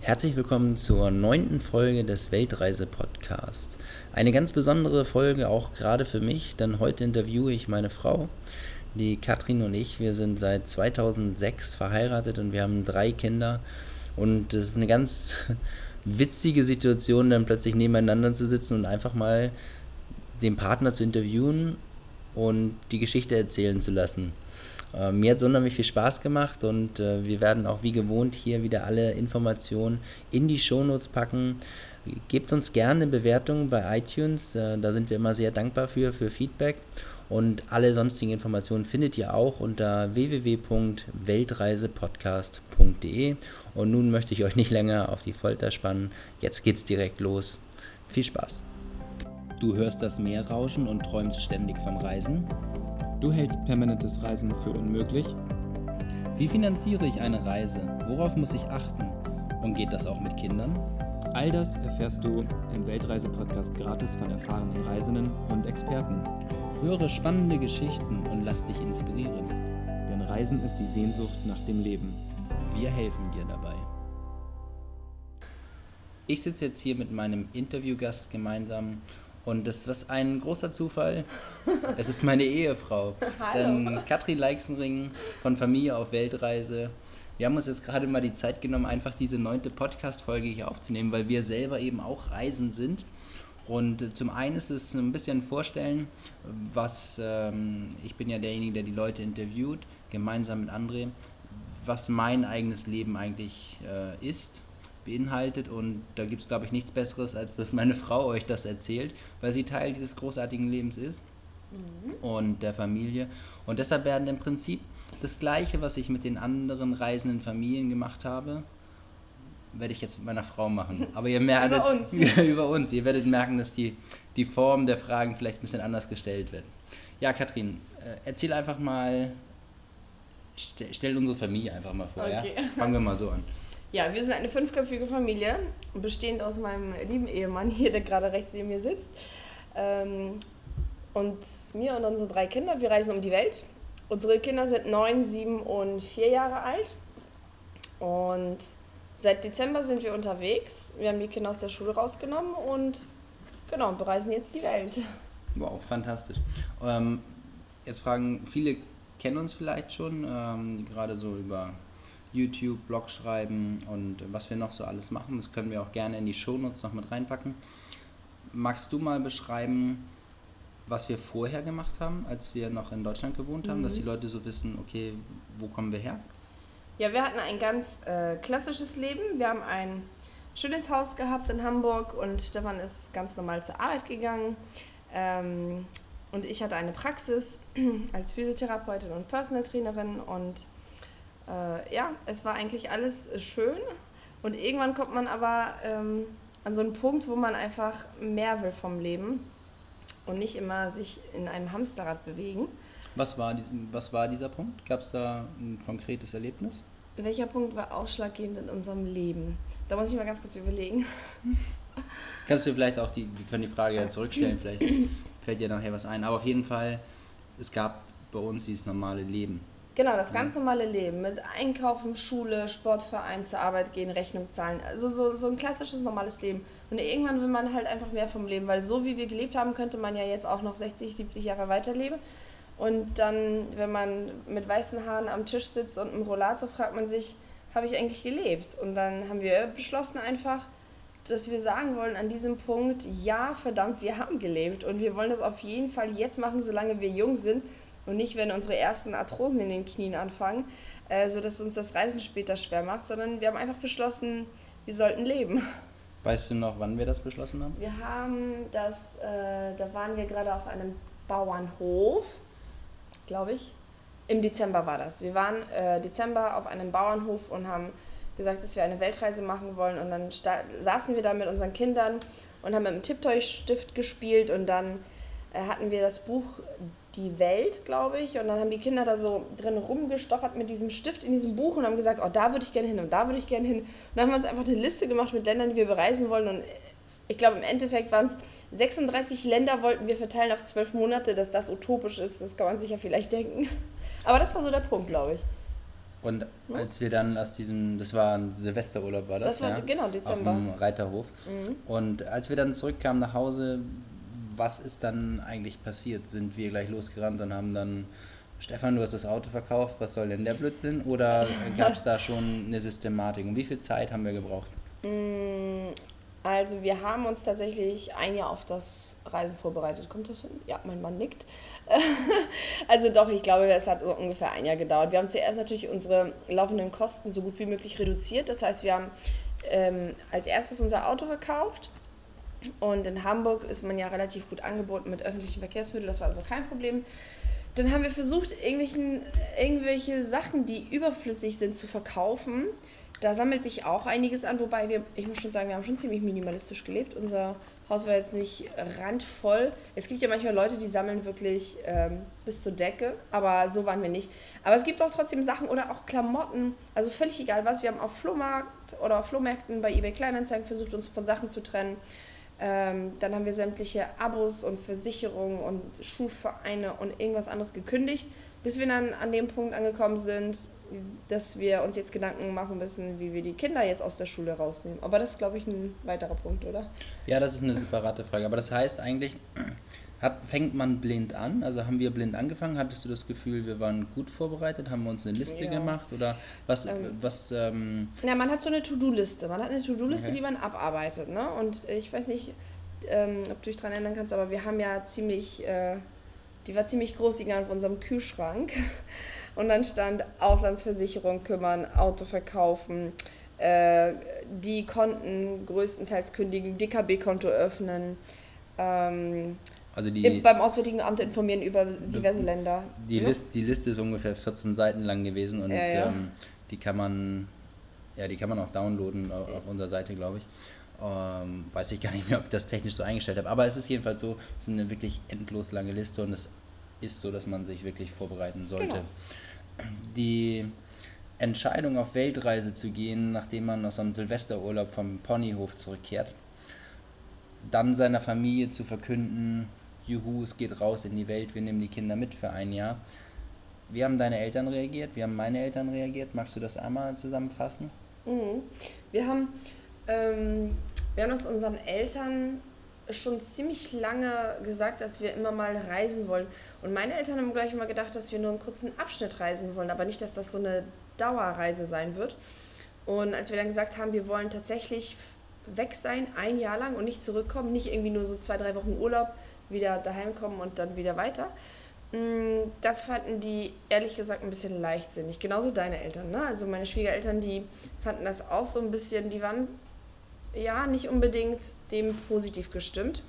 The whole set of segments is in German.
Herzlich willkommen zur neunten Folge des Weltreise-Podcasts. Eine ganz besondere Folge auch gerade für mich, denn heute interviewe ich meine Frau, die Katrin und ich. Wir sind seit 2006 verheiratet und wir haben drei Kinder. Und es ist eine ganz witzige Situation, dann plötzlich nebeneinander zu sitzen und einfach mal den Partner zu interviewen und die Geschichte erzählen zu lassen. Äh, mir hat es unheimlich viel Spaß gemacht und äh, wir werden auch wie gewohnt hier wieder alle Informationen in die Shownotes packen. Gebt uns gerne Bewertungen bei iTunes, äh, da sind wir immer sehr dankbar für, für Feedback. Und alle sonstigen Informationen findet ihr auch unter www.weltreisepodcast.de. Und nun möchte ich euch nicht länger auf die Folter spannen. Jetzt geht's direkt los. Viel Spaß. Du hörst das Meer rauschen und träumst ständig vom Reisen? Du hältst permanentes Reisen für unmöglich? Wie finanziere ich eine Reise? Worauf muss ich achten? Und geht das auch mit Kindern? All das erfährst du im Weltreise-Podcast gratis von erfahrenen Reisenden und Experten. Höre spannende Geschichten und lass dich inspirieren. Denn Reisen ist die Sehnsucht nach dem Leben. Wir helfen dir dabei. Ich sitze jetzt hier mit meinem Interviewgast gemeinsam und das ist ein großer Zufall. Es ist meine Ehefrau. Hallo. Denn Katrin Leixenring von Familie auf Weltreise. Wir haben uns jetzt gerade mal die Zeit genommen, einfach diese neunte Podcast-Folge hier aufzunehmen, weil wir selber eben auch Reisen sind. Und zum einen ist es ein bisschen vorstellen, was ähm, ich bin ja derjenige, der die Leute interviewt, gemeinsam mit André, was mein eigenes Leben eigentlich äh, ist beinhaltet. Und da gibt es, glaube ich, nichts Besseres, als dass meine Frau euch das erzählt, weil sie Teil dieses großartigen Lebens ist mhm. und der Familie. Und deshalb werden im Prinzip das Gleiche, was ich mit den anderen reisenden Familien gemacht habe, werde ich jetzt mit meiner Frau machen. Aber ihr merkt über uns. über uns. Ihr werdet merken, dass die, die Form der Fragen vielleicht ein bisschen anders gestellt wird. Ja, Katrin, äh, erzähl einfach mal, stell unsere Familie einfach mal vor. Okay. Ja? Fangen wir mal so an. Ja, wir sind eine fünfköpfige Familie, bestehend aus meinem lieben Ehemann hier, der gerade rechts neben mir sitzt. Ähm, und mir und unsere drei Kinder. Wir reisen um die Welt. Unsere Kinder sind neun, sieben und vier Jahre alt. Und seit Dezember sind wir unterwegs. Wir haben die Kinder aus der Schule rausgenommen und genau, bereisen jetzt die Welt. Wow, fantastisch. Ähm, jetzt fragen viele kennen uns vielleicht schon, ähm, gerade so über YouTube, Blog schreiben und was wir noch so alles machen. Das können wir auch gerne in die Shownotes noch mit reinpacken. Magst du mal beschreiben, was wir vorher gemacht haben, als wir noch in Deutschland gewohnt haben, mhm. dass die Leute so wissen, okay, wo kommen wir her? Ja, wir hatten ein ganz äh, klassisches Leben. Wir haben ein schönes Haus gehabt in Hamburg und Stefan ist ganz normal zur Arbeit gegangen. Ähm, und ich hatte eine Praxis als Physiotherapeutin und Personal Trainerin und äh, ja, es war eigentlich alles schön. Und irgendwann kommt man aber ähm, an so einen Punkt, wo man einfach mehr will vom Leben und nicht immer sich in einem Hamsterrad bewegen. Was war, was war dieser Punkt? Gab es da ein konkretes Erlebnis? Welcher Punkt war ausschlaggebend in unserem Leben? Da muss ich mal ganz kurz überlegen. Kannst du vielleicht auch die, wir können die Frage ja zurückstellen, vielleicht fällt dir nachher was ein. Aber auf jeden Fall, es gab bei uns dieses normale Leben. Genau, das ganz normale Leben mit Einkaufen, Schule, Sportverein, zur Arbeit gehen, Rechnung zahlen. Also so, so ein klassisches normales Leben. Und irgendwann will man halt einfach mehr vom Leben, weil so wie wir gelebt haben, könnte man ja jetzt auch noch 60, 70 Jahre weiterleben. Und dann, wenn man mit weißen Haaren am Tisch sitzt und einem Rollator, fragt man sich, habe ich eigentlich gelebt? Und dann haben wir beschlossen einfach, dass wir sagen wollen an diesem Punkt, ja, verdammt, wir haben gelebt. Und wir wollen das auf jeden Fall jetzt machen, solange wir jung sind und nicht, wenn unsere ersten Arthrosen in den Knien anfangen, äh, sodass uns das Reisen später schwer macht, sondern wir haben einfach beschlossen, wir sollten leben. Weißt du noch, wann wir das beschlossen haben? Wir haben das, äh, da waren wir gerade auf einem Bauernhof, glaube ich. Im Dezember war das. Wir waren äh, Dezember auf einem Bauernhof und haben gesagt, dass wir eine Weltreise machen wollen. Und dann saßen wir da mit unseren Kindern und haben mit einem Tipptoy-Stift gespielt. Und dann äh, hatten wir das Buch die Welt, glaube ich. Und dann haben die Kinder da so drin rumgestochert mit diesem Stift in diesem Buch und haben gesagt, oh, da würde ich gerne hin und da würde ich gerne hin. Und dann haben wir uns einfach eine Liste gemacht mit Ländern, die wir bereisen wollen. Und ich glaube, im Endeffekt waren es 36 Länder, wollten wir verteilen auf zwölf Monate. Dass das utopisch ist, das kann man sich ja vielleicht denken. Aber das war so der Punkt, glaube ich. Und als wir dann aus diesem, das war ein Silvesterurlaub, war das? Das war, ja? genau, Dezember. Auf dem Reiterhof. Mhm. Und als wir dann zurückkamen nach Hause, was ist dann eigentlich passiert? Sind wir gleich losgerannt und haben dann, Stefan, du hast das Auto verkauft, was soll denn der Blödsinn? Oder gab es da schon eine Systematik? Und wie viel Zeit haben wir gebraucht? Mm, Also wir haben uns tatsächlich ein Jahr auf das Reisen vorbereitet. Kommt das hin? Ja, mein Mann nickt. also doch, ich glaube, es hat ungefähr ein Jahr gedauert. Wir haben zuerst natürlich unsere laufenden Kosten so gut wie möglich reduziert. Das heißt, wir haben ähm, als erstes unser Auto verkauft. Und in Hamburg ist man ja relativ gut angeboten mit öffentlichen Verkehrsmitteln. Das war also kein Problem. Dann haben wir versucht, irgendwelchen, irgendwelche Sachen, die überflüssig sind, zu verkaufen. Da sammelt sich auch einiges an, wobei wir, ich muss schon sagen, wir haben schon ziemlich minimalistisch gelebt. Unser Haus war jetzt nicht randvoll. Es gibt ja manchmal Leute, die sammeln wirklich ähm, bis zur Decke, aber so waren wir nicht. Aber es gibt auch trotzdem Sachen oder auch Klamotten, also völlig egal was. Wir haben auf Flohmarkt oder auf Flohmärkten bei eBay Kleinanzeigen versucht, uns von Sachen zu trennen. Ähm, dann haben wir sämtliche Abos und Versicherungen und Schulvereine und irgendwas anderes gekündigt, bis wir dann an dem Punkt angekommen sind, dass wir uns jetzt Gedanken machen müssen, wie wir die Kinder jetzt aus der Schule rausnehmen. Aber das ist, glaube ich, ein weiterer Punkt, oder? Ja, das ist eine separate Frage. Aber das heißt eigentlich, hat, fängt man blind an? Also haben wir blind angefangen? Hattest du das Gefühl, wir waren gut vorbereitet? Haben wir uns eine Liste Ja. gemacht? Oder was, Ähm. was ähm, Ja, man hat so eine To-Do-Liste. Man hat eine To-Do-Liste, Okay. die man abarbeitet. Ne? Und ich weiß nicht, ähm, ob du dich daran erinnern kannst, aber wir haben ja ziemlich, äh, die war ziemlich groß, die ging auf unserem Kühlschrank. Und dann stand Auslandsversicherung kümmern, Auto verkaufen, äh, die Konten größtenteils kündigen, DKB-Konto öffnen, ähm, also die, im- beim Auswärtigen Amt informieren über diverse Länder. die, ne? List, die Liste ist ungefähr 14 Seiten lang gewesen und Ja, ja. Ähm, die kann man ja, die kann man auch downloaden auf, auf unserer Seite, glaube ich. Ähm, weiß ich gar nicht mehr, ob ich das technisch so eingestellt habe. Aber es ist jedenfalls so, es ist eine wirklich endlos lange Liste und es ist so, dass man sich wirklich vorbereiten sollte. Genau. Die Entscheidung auf Weltreise zu gehen, nachdem man aus einem Silvesterurlaub vom Ponyhof zurückkehrt, dann seiner Familie zu verkünden, juhu, es geht raus in die Welt, wir nehmen die Kinder mit für ein Jahr. Wie haben deine Eltern reagiert? Wie haben meine Eltern reagiert? Magst du das einmal zusammenfassen? Mhm. Wir haben, ähm, wir haben aus unseren Eltern schon ziemlich lange gesagt, dass wir immer mal reisen wollen. Und meine Eltern haben gleich immer gedacht, dass wir nur einen kurzen Abschnitt reisen wollen, aber nicht, dass das so eine Dauerreise sein wird. Und als wir dann gesagt haben, wir wollen tatsächlich weg sein, ein Jahr lang und nicht zurückkommen, nicht irgendwie nur so zwei, drei Wochen Urlaub, wieder daheim kommen und dann wieder weiter. Mm, Das fanden die ehrlich gesagt ein bisschen leichtsinnig. Genauso deine Eltern, ne? Also meine Schwiegereltern, die fanden das auch so ein bisschen, die waren ja nicht unbedingt dem positiv gestimmt.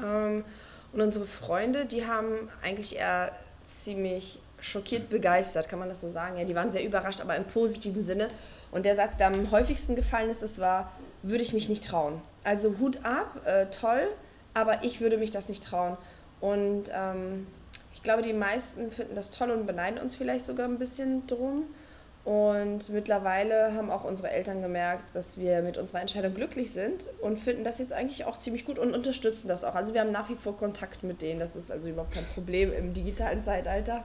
Ähm, und unsere Freunde, die haben eigentlich eher ziemlich schockiert begeistert, kann man das so sagen. Ja, die waren sehr überrascht, aber im positiven Sinne. Und der Satz, der am häufigsten gefallen ist, das war, würde ich mich nicht trauen. Also Hut ab, äh, toll, aber ich würde mich das nicht trauen. Und ähm, ich glaube, die meisten finden das toll und beneiden uns vielleicht sogar ein bisschen drum. Und mittlerweile haben auch unsere Eltern gemerkt, dass wir mit unserer Entscheidung glücklich sind und finden das jetzt eigentlich auch ziemlich gut und unterstützen das auch. Also wir haben nach wie vor Kontakt mit denen. Das ist also überhaupt kein Problem im digitalen Zeitalter.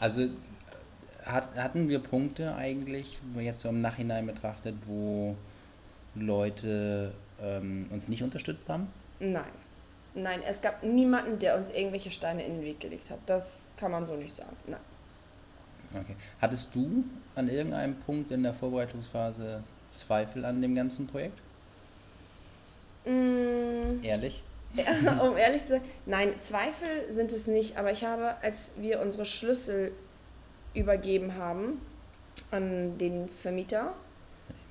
Also hat, hatten wir Punkte eigentlich, jetzt so im Nachhinein betrachtet, wo Leute ähm, uns nicht unterstützt haben? Nein. Nein, es gab niemanden, der uns irgendwelche Steine in den Weg gelegt hat. Das kann man so nicht sagen. Nein. Okay. Hattest du an irgendeinem Punkt in der Vorbereitungsphase Zweifel an dem ganzen Projekt? Mm, Ehrlich? Ja, um ehrlich zu sein, nein, Zweifel sind es nicht, aber ich habe, als wir unsere Schlüssel übergeben haben an den Vermieter,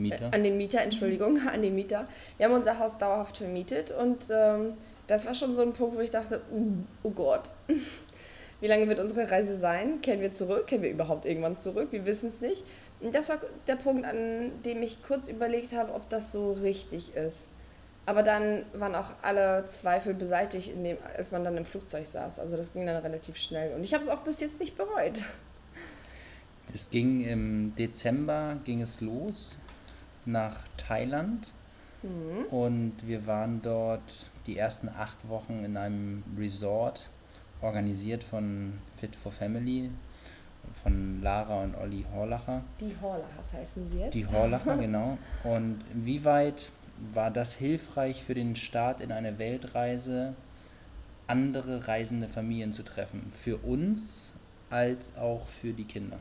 Mieter? äh, an den Mieter, Entschuldigung, an den Mieter, wir haben unser Haus dauerhaft vermietet und ähm, das war schon so ein Punkt, wo ich dachte, uh, oh Gott, wie lange wird unsere Reise sein? Kehren wir zurück? Kehren wir überhaupt irgendwann zurück? Wir wissen es nicht. Und das war der Punkt, an dem ich kurz überlegt habe, ob das so richtig ist. Aber dann waren auch alle Zweifel beseitigt, in dem, als man dann im Flugzeug saß. Also das ging dann relativ schnell. Und ich habe es auch bis jetzt nicht bereut. Es ging im Dezember ging es los nach Thailand Mhm. und wir waren dort die ersten acht Wochen in einem Resort organisiert von Fit for Family von Lara und Olli Horlacher. Die Horlachers heißen sie jetzt. Die Horlacher, genau. Und wie weit war das hilfreich für den Start in eine Weltreise, andere reisende Familien zu treffen? Für uns als auch für die Kinder?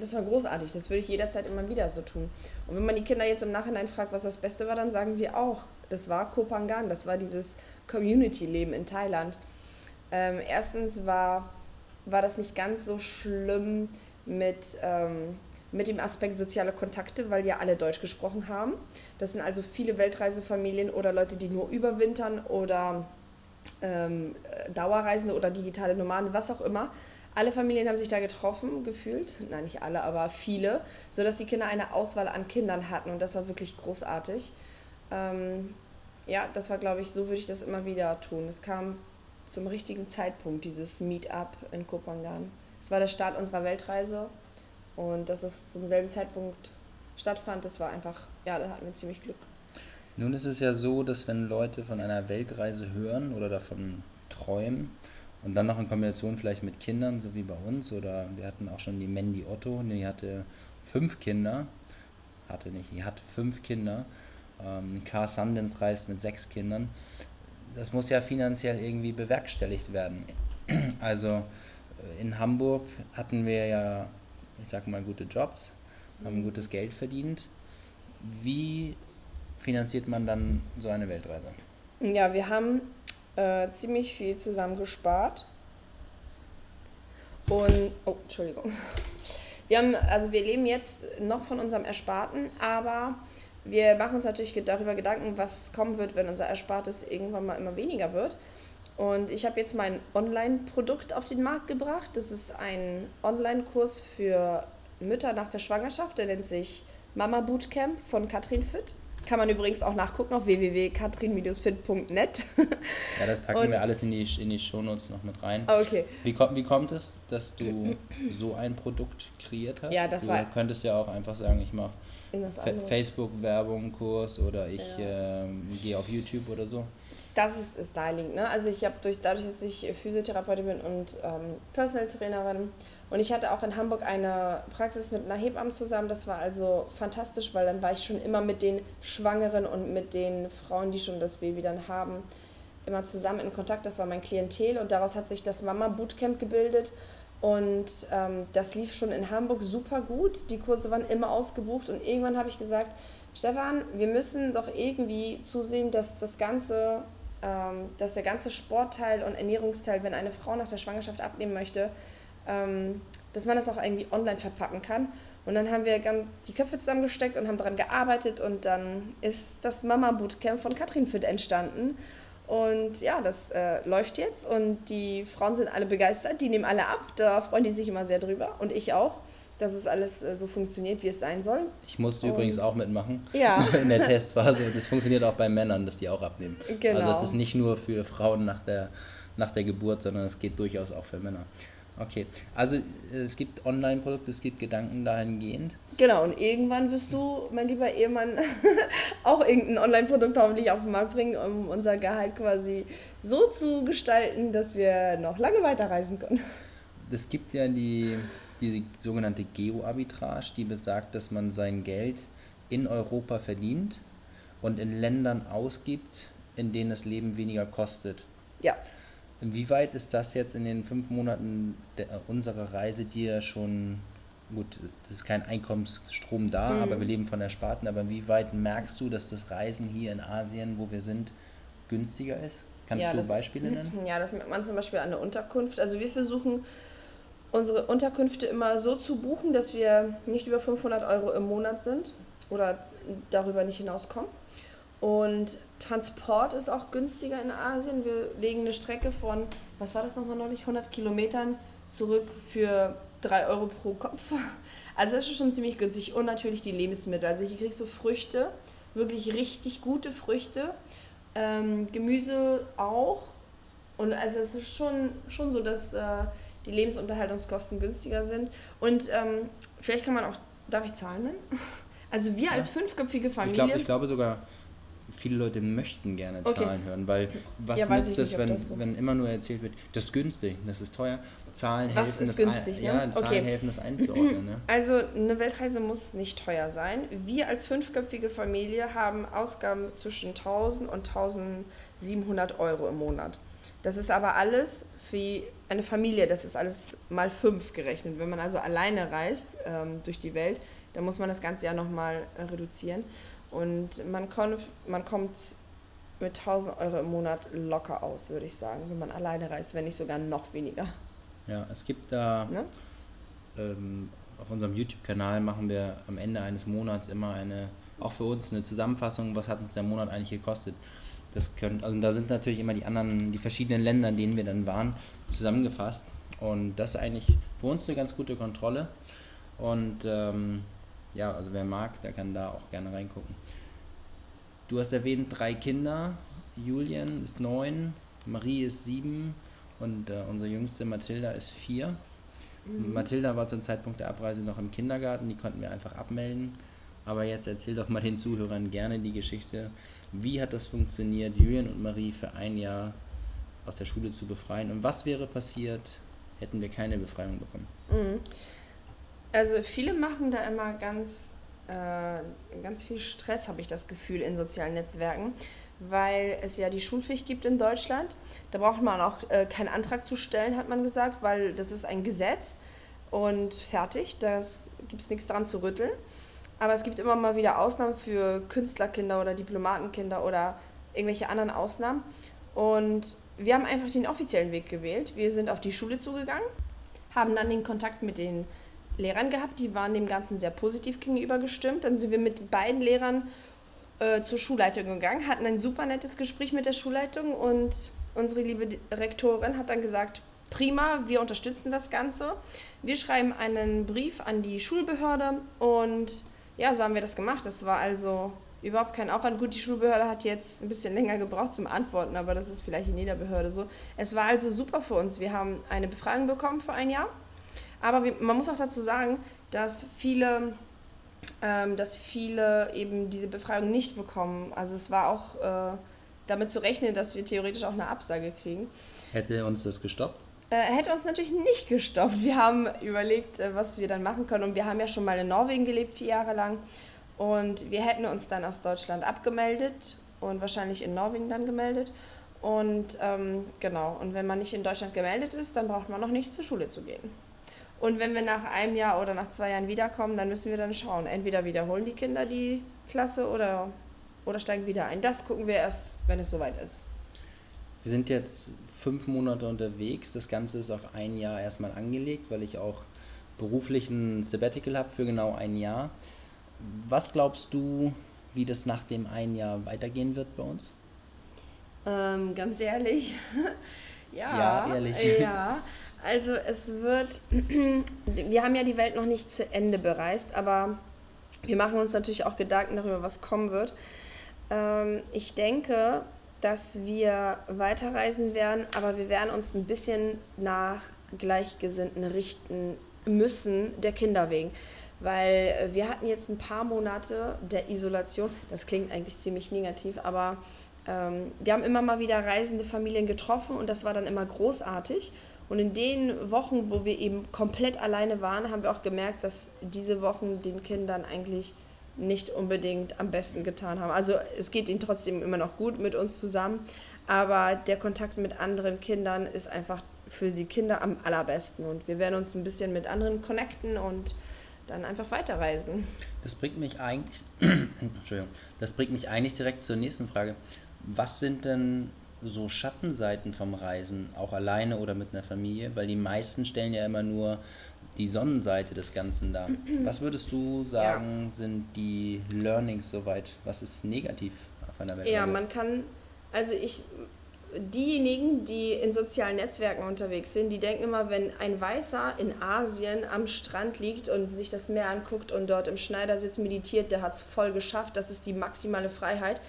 Das war großartig, das würde ich jederzeit immer wieder so tun. Und wenn man die Kinder jetzt im Nachhinein fragt, was das Beste war, dann sagen sie auch, das war Kopangan, das war dieses Community-Leben in Thailand. Ähm, erstens war, war das nicht ganz so schlimm mit, ähm, mit dem Aspekt soziale Kontakte, weil ja alle Deutsch gesprochen haben. Das sind also viele Weltreisefamilien oder Leute, die nur überwintern oder ähm, Dauerreisende oder digitale Nomaden, was auch immer. Alle Familien haben sich da getroffen, gefühlt. Nein, nicht alle, aber viele, sodass die Kinder eine Auswahl an Kindern hatten und das war wirklich großartig. Ähm, ja, das war, glaube ich, so würde ich das immer wieder tun. Es kam zum richtigen Zeitpunkt, dieses Meetup in Kopangan. Es war der Start unserer Weltreise und dass es zum selben Zeitpunkt stattfand, das war einfach, ja, da hatten wir ziemlich Glück. Nun ist es ja so, dass wenn Leute von einer Weltreise hören oder davon träumen und dann noch in Kombination vielleicht mit Kindern, so wie bei uns, oder wir hatten auch schon die Mandy Otto, die hatte fünf Kinder, hatte nicht, die hatte fünf Kinder. Ähm, Car Sundance reist mit sechs Kindern. Das muss ja finanziell irgendwie bewerkstelligt werden. Also äh, in Hamburg hatten wir ja, ich sag mal, gute Jobs, haben gutes Geld verdient. Wie finanziert man dann so eine Weltreise? Ja, wir haben äh, ziemlich viel zusammen gespart. Und, oh, Entschuldigung. Wir haben, also wir leben jetzt noch von unserem Ersparten, aber wir machen uns natürlich darüber Gedanken, was kommen wird, wenn unser Erspartes irgendwann mal immer weniger wird. Und ich habe jetzt mein Online-Produkt auf den Markt gebracht. Das ist ein Online-Kurs für Mütter nach der Schwangerschaft. Der nennt sich Mama Bootcamp von Katrin Fitt. Kann man übrigens auch nachgucken auf www.katrin-fit.net. Ja, das packen Und wir alles in die, in die Shownotes noch mit rein. Okay. Wie kommt, wie kommt es, dass du so ein Produkt kreiert hast? Ja, das du war. könntest ja auch einfach sagen, ich mache Facebook-Werbung, Kurs oder ich ja. ähm, gehe auf YouTube oder so. Das ist, ist naheliegend. Ne? Also ich habe durch, dadurch, dass ich Physiotherapeutin bin und ähm, Personal Trainerin und ich hatte auch in Hamburg eine Praxis mit einer Hebamme zusammen. Das war also fantastisch, weil dann war ich schon immer mit den Schwangeren und mit den Frauen, die schon das Baby dann haben, immer zusammen in Kontakt. Das war mein Klientel und daraus hat sich das Mama Bootcamp gebildet. Und ähm, das lief schon in Hamburg super gut. Die Kurse waren immer ausgebucht und irgendwann habe ich gesagt, Stefan, wir müssen doch irgendwie zusehen, dass das ganze, ähm, dass der ganze Sportteil und Ernährungsteil, wenn eine Frau nach der Schwangerschaft abnehmen möchte, ähm, dass man das auch irgendwie online verpacken kann. Und dann haben wir die Köpfe zusammengesteckt und haben daran gearbeitet und dann ist das Mama Bootcamp von Katrin Fit entstanden. Und ja, das äh, läuft jetzt und die Frauen sind alle begeistert, die nehmen alle ab, da freuen die sich immer sehr drüber und ich auch, dass es alles äh, so funktioniert, wie es sein soll. Ich musste und übrigens auch mitmachen ja. in der Testphase. Das funktioniert auch bei Männern, dass die auch abnehmen. Genau. Also es ist nicht nur für Frauen nach der, nach der Geburt, sondern es geht durchaus auch für Männer. Okay, also es gibt Online-Produkte, es gibt Gedanken dahingehend. Genau, und irgendwann wirst du, mein lieber Ehemann, auch irgendein Online-Produkt hoffentlich auf den Markt bringen, um unser Gehalt quasi so zu gestalten, dass wir noch lange weiterreisen können. Es gibt ja die, die sogenannte Geo-Arbitrage, die besagt, dass man sein Geld in Europa verdient und in Ländern ausgibt, in denen das Leben weniger kostet. Ja. Inwieweit ist das jetzt in den fünf Monaten der, unserer Reise dir schon, gut, das ist kein Einkommensstrom da, mhm. aber wir leben von der Sparten, aber inwieweit merkst du, dass das Reisen hier in Asien, wo wir sind, günstiger ist? Kannst ja, du das, Beispiele nennen? Ja, das merkt man zum Beispiel an der Unterkunft. Also wir versuchen unsere Unterkünfte immer so zu buchen, dass wir nicht über 500 Euro im Monat sind oder darüber nicht hinauskommen. Und Transport ist auch günstiger in Asien. Wir legen eine Strecke von, was war das nochmal neulich, 100 Kilometern zurück für 3 Euro pro Kopf. Also das ist schon ziemlich günstig. Und natürlich die Lebensmittel. Also hier kriegst du Früchte, wirklich richtig gute Früchte. Ähm, Gemüse auch. Und also es ist schon, schon so, dass äh, die Lebensunterhaltungskosten günstiger sind. Und ähm, vielleicht kann man auch, darf ich Zahlen nennen? Also wir als fünfköpfige Familie. Ich, glaub, ich glaube sogar viele Leute möchten gerne Zahlen okay. hören, weil was ja, nützt es, wenn, so. wenn immer nur erzählt wird, das ist günstig, das ist teuer. Zahlen was helfen, ist günstig, ein, ne? ja, Zahlen okay. helfen, das einzuordnen. Ne? Also eine Weltreise muss nicht teuer sein. Wir als fünfköpfige Familie haben Ausgaben zwischen 1000 und 1700 Euro im Monat. Das ist aber alles für eine Familie, das ist alles mal fünf gerechnet. Wenn man also alleine reist ähm, durch die Welt, dann muss man das ganze Jahr nochmal äh, reduzieren. Und man, man kommt mit 1000 Euro im Monat locker aus, würde ich sagen, wenn man alleine reist, wenn nicht sogar noch weniger. Ja, es gibt da, ne? ähm, auf unserem YouTube-Kanal machen wir am Ende eines Monats immer eine, auch für uns eine Zusammenfassung, was hat uns der Monat eigentlich gekostet. Das können, also da sind natürlich immer die anderen, die verschiedenen Länder, in denen wir dann waren, zusammengefasst. Und das ist eigentlich für uns eine ganz gute Kontrolle. Und ähm, ja, also wer mag, der kann da auch gerne reingucken. Du hast erwähnt, drei Kinder. Julian ist neun, Marie ist sieben und äh, unsere jüngste Mathilda ist vier. Mhm. Mathilda war zum Zeitpunkt der Abreise noch im Kindergarten, die konnten wir einfach abmelden. Aber jetzt erzähl doch mal den Zuhörern gerne die Geschichte. Wie hat das funktioniert, Julian und Marie für ein Jahr aus der Schule zu befreien? Und was wäre passiert, hätten wir keine Befreiung bekommen? Mhm. Also viele machen da immer ganz, äh, ganz viel Stress, habe ich das Gefühl, in sozialen Netzwerken, weil es ja die Schulpflicht gibt in Deutschland. Da braucht man auch äh, keinen Antrag zu stellen, hat man gesagt, weil das ist ein Gesetz und fertig, da gibt es nichts dran zu rütteln. Aber es gibt immer mal wieder Ausnahmen für Künstlerkinder oder Diplomatenkinder oder irgendwelche anderen Ausnahmen. Und wir haben einfach den offiziellen Weg gewählt. Wir sind auf die Schule zugegangen, haben dann den Kontakt mit den Lehrern gehabt, die waren dem Ganzen sehr positiv gegenüber gestimmt. Dann sind wir mit beiden Lehrern äh, zur Schulleitung gegangen, hatten ein super nettes Gespräch mit der Schulleitung und unsere liebe Rektorin hat dann gesagt, prima, wir unterstützen das Ganze. Wir schreiben einen Brief an die Schulbehörde und ja, so haben wir das gemacht. Das war also überhaupt kein Aufwand. Gut, die Schulbehörde hat jetzt ein bisschen länger gebraucht zum Antworten, aber das ist vielleicht in jeder Behörde so. Es war also super für uns. Wir haben eine Befragung bekommen für ein Jahr aber man muss auch dazu sagen, dass viele, ähm, dass viele eben diese Befreiung nicht bekommen. Also es war auch äh, damit zu rechnen, dass wir theoretisch auch eine Absage kriegen. Hätte uns das gestoppt? Äh, hätte uns natürlich nicht gestoppt. Wir haben überlegt, äh, was wir dann machen können. Und wir haben ja schon mal in Norwegen gelebt, vier Jahre lang. Und wir hätten uns dann aus Deutschland abgemeldet und wahrscheinlich in Norwegen dann gemeldet. Und ähm, genau, und wenn man nicht in Deutschland gemeldet ist, dann braucht man noch nicht zur Schule zu gehen. Und wenn wir nach einem Jahr oder nach zwei Jahren wiederkommen, dann müssen wir dann schauen. Entweder wiederholen die Kinder die Klasse oder, oder steigen wieder ein. Das gucken wir erst, wenn es soweit ist. Wir sind jetzt fünf Monate unterwegs. Das Ganze ist auf ein Jahr erstmal angelegt, weil ich auch beruflich ein Sabbatical habe für genau ein Jahr. Was glaubst du, wie das nach dem ein Jahr weitergehen wird bei uns? Ähm, ganz ehrlich. ja, ja, ehrlich. Ja. Also es wird, wir haben ja die Welt noch nicht zu Ende bereist, aber wir machen uns natürlich auch Gedanken darüber, was kommen wird. Ähm, ich denke, dass wir weiterreisen werden, aber wir werden uns ein bisschen nach Gleichgesinnten richten müssen, der Kinder wegen. Weil wir hatten jetzt ein paar Monate der Isolation, das klingt eigentlich ziemlich negativ, aber ähm, wir haben immer mal wieder reisende Familien getroffen und das war dann immer großartig. Und in den Wochen, wo wir eben komplett alleine waren, haben wir auch gemerkt, dass diese Wochen den Kindern eigentlich nicht unbedingt am besten getan haben. Also es geht ihnen trotzdem immer noch gut mit uns zusammen, aber der Kontakt mit anderen Kindern ist einfach für die Kinder am allerbesten. Und wir werden uns ein bisschen mit anderen connecten und dann einfach weiterreisen. Das bringt mich eigentlich, Entschuldigung, das bringt mich eigentlich direkt zur nächsten Frage. Was sind denn so Schattenseiten vom Reisen, auch alleine oder mit einer Familie? Weil die meisten stellen ja immer nur die Sonnenseite des Ganzen dar. Was würdest du sagen, ja. sind die Learnings soweit? Was ist negativ auf einer Welt? Ja, man kann, also ich, diejenigen, die in sozialen Netzwerken unterwegs sind, die denken immer, wenn ein Weißer in Asien am Strand liegt und sich das Meer anguckt und dort im Schneidersitz meditiert, der hat es voll geschafft, das ist die maximale Freiheit.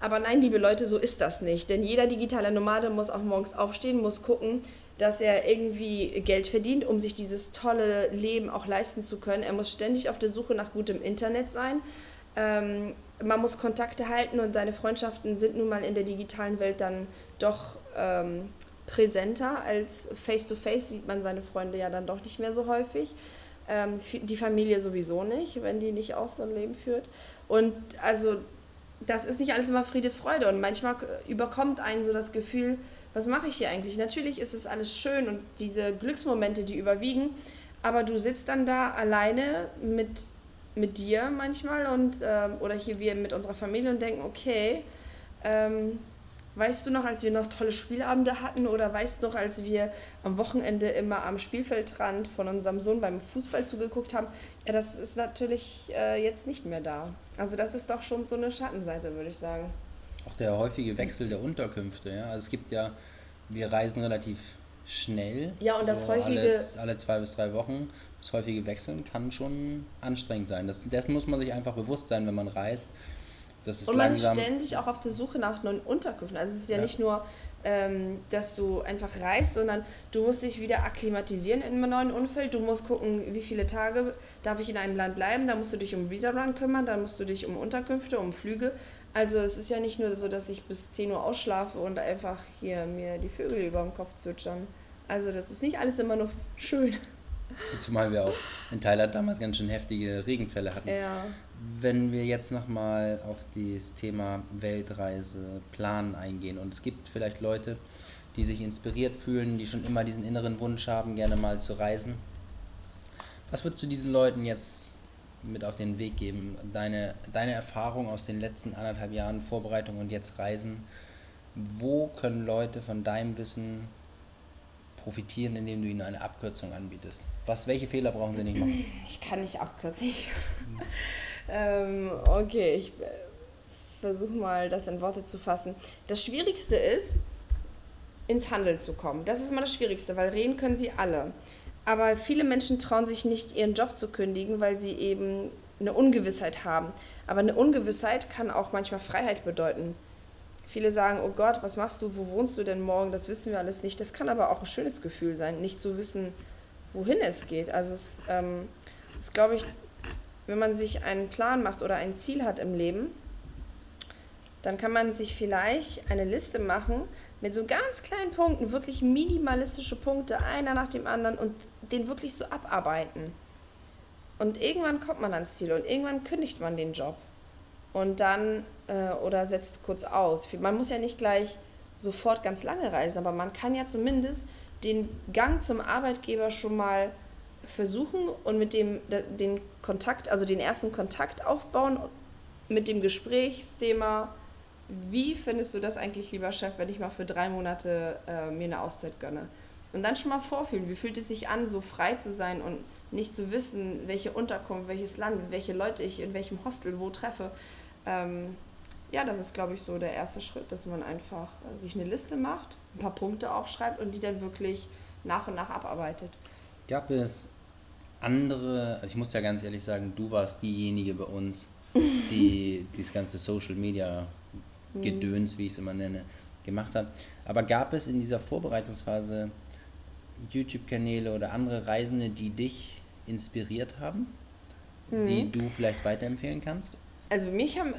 Aber nein, liebe Leute, so ist das nicht. Denn jeder digitale Nomade muss auch morgens aufstehen, muss gucken, dass er irgendwie Geld verdient, um sich dieses tolle Leben auch leisten zu können. Er muss ständig auf der Suche nach gutem Internet sein. Ähm, man muss Kontakte halten und deine Freundschaften sind nun mal in der digitalen Welt dann doch ähm, präsenter als face-to-face -face sieht man seine Freunde ja dann doch nicht mehr so häufig. Ähm, die Familie sowieso nicht, wenn die nicht auch so ein Leben führt. Und also das ist nicht alles immer Friede, Freude und manchmal überkommt einen so das Gefühl, was mache ich hier eigentlich? Natürlich ist es alles schön und diese Glücksmomente, die überwiegen, aber du sitzt dann da alleine mit, mit dir manchmal und ähm, oder hier wir mit unserer Familie und denken, okay, ähm, weißt du noch, als wir noch tolle Spielabende hatten oder weißt du noch, als wir am Wochenende immer am Spielfeldrand von unserem Sohn beim Fußball zugeguckt haben? Ja, das ist natürlich äh, jetzt nicht mehr da. Also das ist doch schon so eine Schattenseite, würde ich sagen. Auch der häufige Wechsel der Unterkünfte, ja. Also es gibt ja, wir reisen relativ schnell. Ja, und das so häufige. Alle, alle, zwei bis drei Wochen. Das häufige Wechseln kann schon anstrengend sein. Das, dessen muss man sich einfach bewusst sein, wenn man reist. Das ist und man ist ständig auch auf der Suche nach neuen Unterkünften. Also es ist ja, ja. nicht nur, ähm, dass du einfach reist, sondern du musst dich wieder akklimatisieren in einem neuen Umfeld. Du musst gucken, wie viele Tage darf ich in einem Land bleiben. Da musst du dich um Visa Run kümmern, dann musst du dich um Unterkünfte, um Flüge. Also es ist ja nicht nur so, dass ich bis 10 Uhr ausschlafe und einfach hier mir die Vögel über den Kopf zwitschern. Also das ist nicht alles immer nur schön. Zumal wir auch in Thailand damals ganz schön heftige Regenfälle hatten. Ja. Wenn wir jetzt nochmal auf das Thema Weltreise planen eingehen und es gibt vielleicht Leute, die sich inspiriert fühlen, die schon immer diesen inneren Wunsch haben, gerne mal zu reisen. Was würdest du diesen Leuten jetzt mit auf den Weg geben? Deine, deine Erfahrung aus den letzten anderthalb Jahren Vorbereitung und jetzt Reisen. Wo können Leute von deinem Wissen profitieren, indem du ihnen eine Abkürzung anbietest? Was, welche Fehler brauchen sie nicht machen? Ich kann nicht abkürzen. Ähm, okay, ich äh, versuche mal, das in Worte zu fassen. Das Schwierigste ist, ins Handeln zu kommen. Das ist immer das Schwierigste, weil reden können sie alle. Aber viele Menschen trauen sich nicht, ihren Job zu kündigen, weil sie eben eine Ungewissheit haben. Aber eine Ungewissheit kann auch manchmal Freiheit bedeuten. Viele sagen, oh Gott, was machst du, wo wohnst du denn morgen? Das wissen wir alles nicht. Das kann aber auch ein schönes Gefühl sein, nicht zu wissen, wohin es geht. Also es ähm, ist, glaube ich, wenn man sich einen Plan macht oder ein Ziel hat im Leben, dann kann man sich vielleicht eine Liste machen mit so ganz kleinen Punkten, wirklich minimalistische Punkte, einer nach dem anderen und den wirklich so abarbeiten. Und irgendwann kommt man ans Ziel und irgendwann kündigt man den Job und dann äh, oder setzt kurz aus. Man muss ja nicht gleich sofort ganz lange reisen, aber man kann ja zumindest den Gang zum Arbeitgeber schon mal versuchen und mit dem den Kontakt, also den ersten Kontakt aufbauen mit dem Gesprächsthema, wie findest du das eigentlich, lieber Chef, wenn ich mal für drei Monate äh, mir eine Auszeit gönne? Und dann schon mal vorfühlen, wie fühlt es sich an, so frei zu sein und nicht zu wissen, welche Unterkunft, welches Land, welche Leute ich in welchem Hostel wo treffe ähm, ja, das ist, glaube ich, so der erste Schritt, dass man einfach äh, sich eine Liste macht, ein paar Punkte aufschreibt und die dann wirklich nach und nach abarbeitet. Gab es andere, also ich muss ja ganz ehrlich sagen, du warst diejenige bei uns, die dieses ganze Social Media mhm. Gedöns, wie ich es immer nenne, gemacht hat. Aber gab es in dieser Vorbereitungsphase YouTube-Kanäle oder andere Reisende, die dich inspiriert haben, mhm. die du vielleicht weiterempfehlen kannst? also mich haben,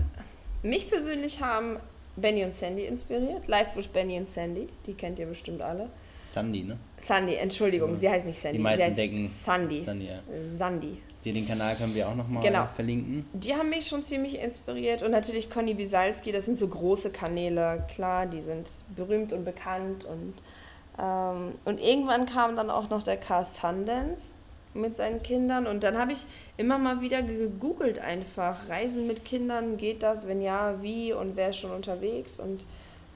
mich persönlich haben Benny und Sandy inspiriert. Live with Benny und Sandy, die kennt ihr bestimmt alle. Sandy, ne? Sandy, Entschuldigung, ja. sie heißt nicht Sandy. Die meisten denken Sandy. Sandy, ja. Sandy. Den Kanal können wir auch nochmal genau. verlinken. Die haben mich schon ziemlich inspiriert und natürlich Conny Bisalski, das sind so große Kanäle, klar, die sind berühmt und bekannt und, ähm, und irgendwann kam dann auch noch der Cast Sundance mit seinen Kindern. Und dann habe ich immer mal wieder gegoogelt einfach, Reisen mit Kindern, geht das? Wenn ja, wie und wer ist schon unterwegs? Und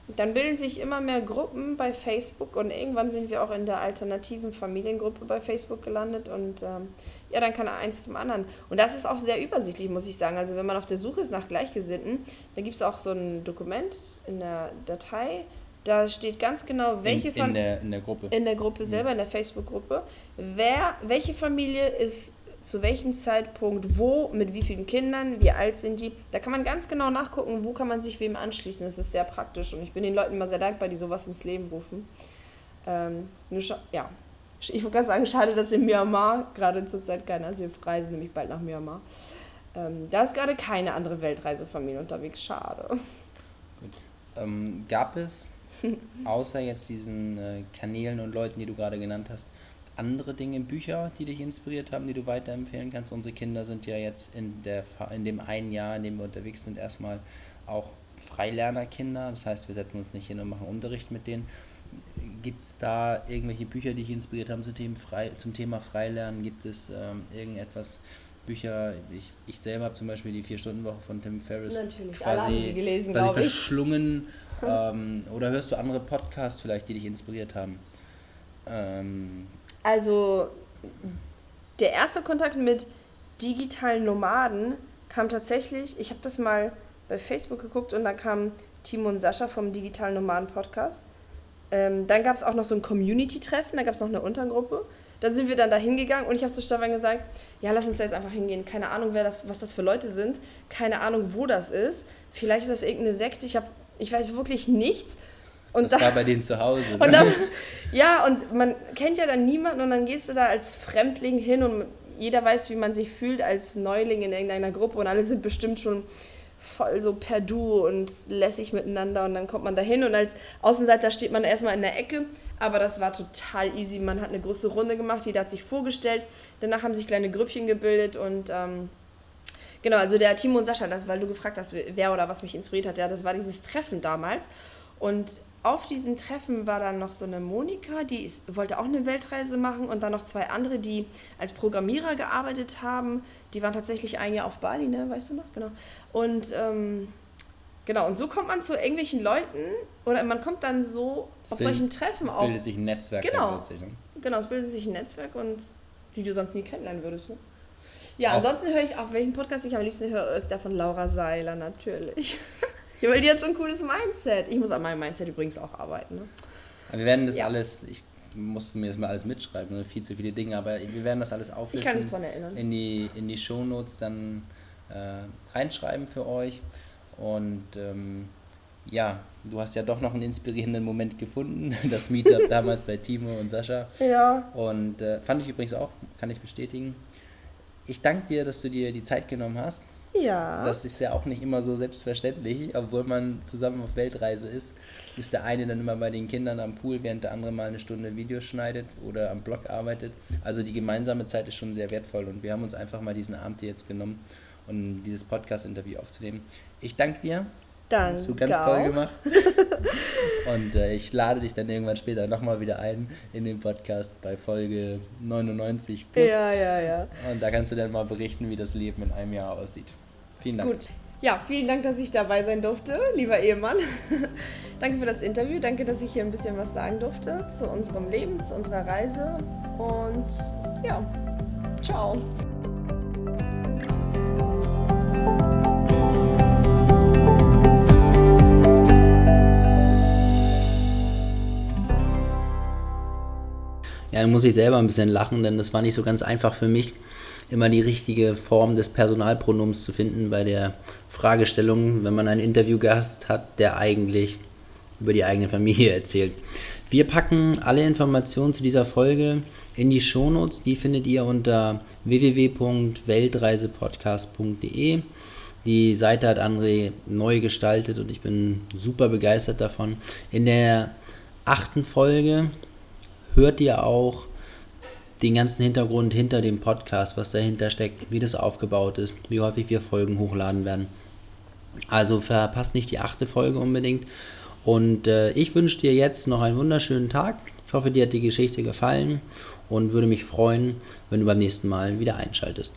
dann bilden sich immer mehr Gruppen bei Facebook und irgendwann sind wir auch in der alternativen Familiengruppe bei Facebook gelandet und ähm, ja, dann kann eins zum anderen. Und das ist auch sehr übersichtlich, muss ich sagen. Also wenn man auf der Suche ist nach Gleichgesinnten, dann gibt es auch so ein Dokument in der Datei, da steht ganz genau, welche in, in, der, in der Gruppe. In der Gruppe selber, in der Facebook-Gruppe. Wer, welche Familie ist zu welchem Zeitpunkt, wo, mit wie vielen Kindern, wie alt sind die. Da kann man ganz genau nachgucken, wo kann man sich wem anschließen. Das ist sehr praktisch und ich bin den Leuten immer sehr dankbar, die sowas ins Leben rufen. Ähm, ja, ich wollte gerade sagen, schade, dass in Myanmar gerade zurzeit keiner ist. Wir reisen nämlich bald nach Myanmar. Ähm, da ist gerade keine andere Weltreisefamilie unterwegs, schade. Gut. Ähm, gab es, außer jetzt diesen äh, Kanälen und Leuten, die du gerade genannt hast, andere Dinge, Bücher, die dich inspiriert haben, die du weiterempfehlen kannst? Unsere Kinder sind ja jetzt in, der, in dem einen Jahr, in dem wir unterwegs sind, erstmal auch Freilernerkinder. Das heißt, wir setzen uns nicht hin und machen Unterricht mit denen. Gibt es da irgendwelche Bücher, die dich inspiriert haben zum Thema, Frei, zum Thema Freilernen? Gibt es ähm, irgendetwas, Bücher, ich, ich selber habe zum Beispiel die Vier-Stunden-Woche von Tim Ferriss Natürlich, quasi, alle haben sie gelesen, quasi verschlungen. ähm, oder hörst du andere Podcasts vielleicht, die dich inspiriert haben? Ähm, also der erste Kontakt mit digitalen Nomaden kam tatsächlich, ich habe das mal bei Facebook geguckt und da kam Timo und Sascha vom Digitalen Nomaden Podcast. Ähm, dann gab es auch noch so ein Community-Treffen, da gab es noch eine Untergruppe. Dann sind wir dann da hingegangen und ich habe zu Stefan gesagt, ja, lass uns da jetzt einfach hingehen. Keine Ahnung, wer das, was das für Leute sind. Keine Ahnung, wo das ist. Vielleicht ist das irgendeine Sekte. Ich, hab, ich weiß wirklich nichts. Und das da, war bei denen zu Hause. Ne? Und dann, ja, und man kennt ja dann niemanden und dann gehst du da als Fremdling hin und jeder weiß, wie man sich fühlt als Neuling in irgendeiner Gruppe und alle sind bestimmt schon voll so per Du und lässig miteinander und dann kommt man da hin und als Außenseiter steht man erstmal in der Ecke, aber das war total easy. Man hat eine große Runde gemacht, jeder hat sich vorgestellt, danach haben sich kleine Grüppchen gebildet und ähm, genau, also der Timo und Sascha, das, weil du gefragt hast, wer oder was mich inspiriert hat, ja, das war dieses Treffen damals und auf diesem Treffen war dann noch so eine Monika, die ist, wollte auch eine Weltreise machen und dann noch zwei andere, die als Programmierer gearbeitet haben. Die waren tatsächlich ein Jahr auf Bali, ne? Weißt du noch? Genau. Und ähm, genau, und so kommt man zu irgendwelchen Leuten oder man kommt dann so es auf bildet, solchen Treffen auch. Es bildet sich ein Netzwerk. Genau. Ne? Genau, es bildet sich ein Netzwerk und die du sonst nie kennenlernen würdest. Ne? Ja, auch. ansonsten höre ich auch, welchen Podcast ich am liebsten höre, ist der von Laura Seiler natürlich. Ja, weil die hat so ein cooles Mindset. Ich muss an meinem Mindset übrigens auch arbeiten. Ne? Wir werden das ja. alles, ich musste mir das mal alles mitschreiben, ne? viel zu viele Dinge, aber wir werden das alles auflisten. Ich kann mich daran erinnern. In die, in die Shownotes dann äh, reinschreiben für euch. Und ähm, ja, du hast ja doch noch einen inspirierenden Moment gefunden, das Meetup damals bei Timo und Sascha. Ja. Und äh, fand ich übrigens auch, kann ich bestätigen. Ich danke dir, dass du dir die Zeit genommen hast. Ja. Das ist ja auch nicht immer so selbstverständlich, obwohl man zusammen auf Weltreise ist. Ist der eine dann immer bei den Kindern am Pool, während der andere mal eine Stunde Videos schneidet oder am Blog arbeitet. Also die gemeinsame Zeit ist schon sehr wertvoll und wir haben uns einfach mal diesen Abend hier jetzt genommen, um dieses Podcast-Interview aufzunehmen. Ich danke dir. Danke. Hast du ganz auch. toll gemacht. und äh, ich lade dich dann irgendwann später nochmal wieder ein in den Podcast bei Folge 99 plus. Ja, ja, ja. Und da kannst du dann mal berichten, wie das Leben in einem Jahr aussieht. Vielen Dank. Gut. Ja, vielen Dank, dass ich dabei sein durfte, lieber Ehemann. danke für das Interview. Danke, dass ich hier ein bisschen was sagen durfte zu unserem Leben, zu unserer Reise. Und ja, ciao. Ja, da muss ich selber ein bisschen lachen, denn das war nicht so ganz einfach für mich immer die richtige Form des Personalpronoms zu finden bei der Fragestellung, wenn man einen Interviewgast hat, der eigentlich über die eigene Familie erzählt. Wir packen alle Informationen zu dieser Folge in die Shownotes. Die findet ihr unter www.weltreisepodcast.de. Die Seite hat André neu gestaltet und ich bin super begeistert davon. In der achten Folge hört ihr auch den ganzen Hintergrund hinter dem Podcast, was dahinter steckt, wie das aufgebaut ist, wie häufig wir Folgen hochladen werden. Also verpasst nicht die achte Folge unbedingt. Und äh, ich wünsche dir jetzt noch einen wunderschönen Tag. Ich hoffe, dir hat die Geschichte gefallen und würde mich freuen, wenn du beim nächsten Mal wieder einschaltest.